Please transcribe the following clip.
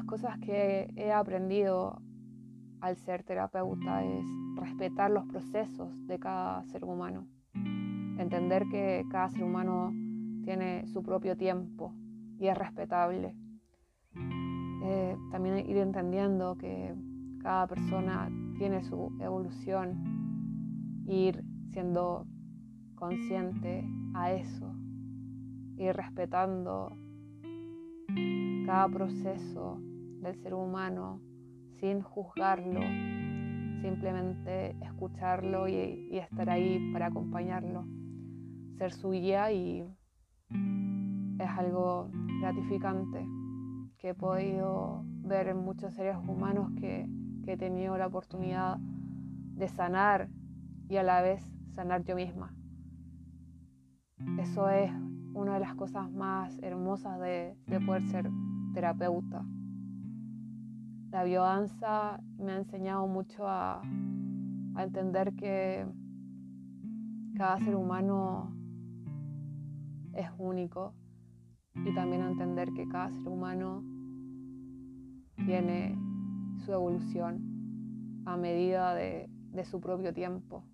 cosas que he aprendido al ser terapeuta es respetar los procesos de cada ser humano, entender que cada ser humano tiene su propio tiempo y es respetable. Eh, también ir entendiendo que cada persona tiene su evolución, ir siendo consciente a eso, ir respetando cada proceso del ser humano sin juzgarlo, simplemente escucharlo y, estar ahí para acompañarlo, ser su guía y es algo gratificante que he podido ver en muchos seres humanos que, que he tenido la oportunidad de sanar y a la vez sanar yo misma. Eso es una de las cosas más hermosas de, de poder ser terapeuta. La biodanza me ha enseñado mucho a, entender que cada ser humano es único y también a entender que cada ser humano tiene su evolución a medida de, de su propio tiempo.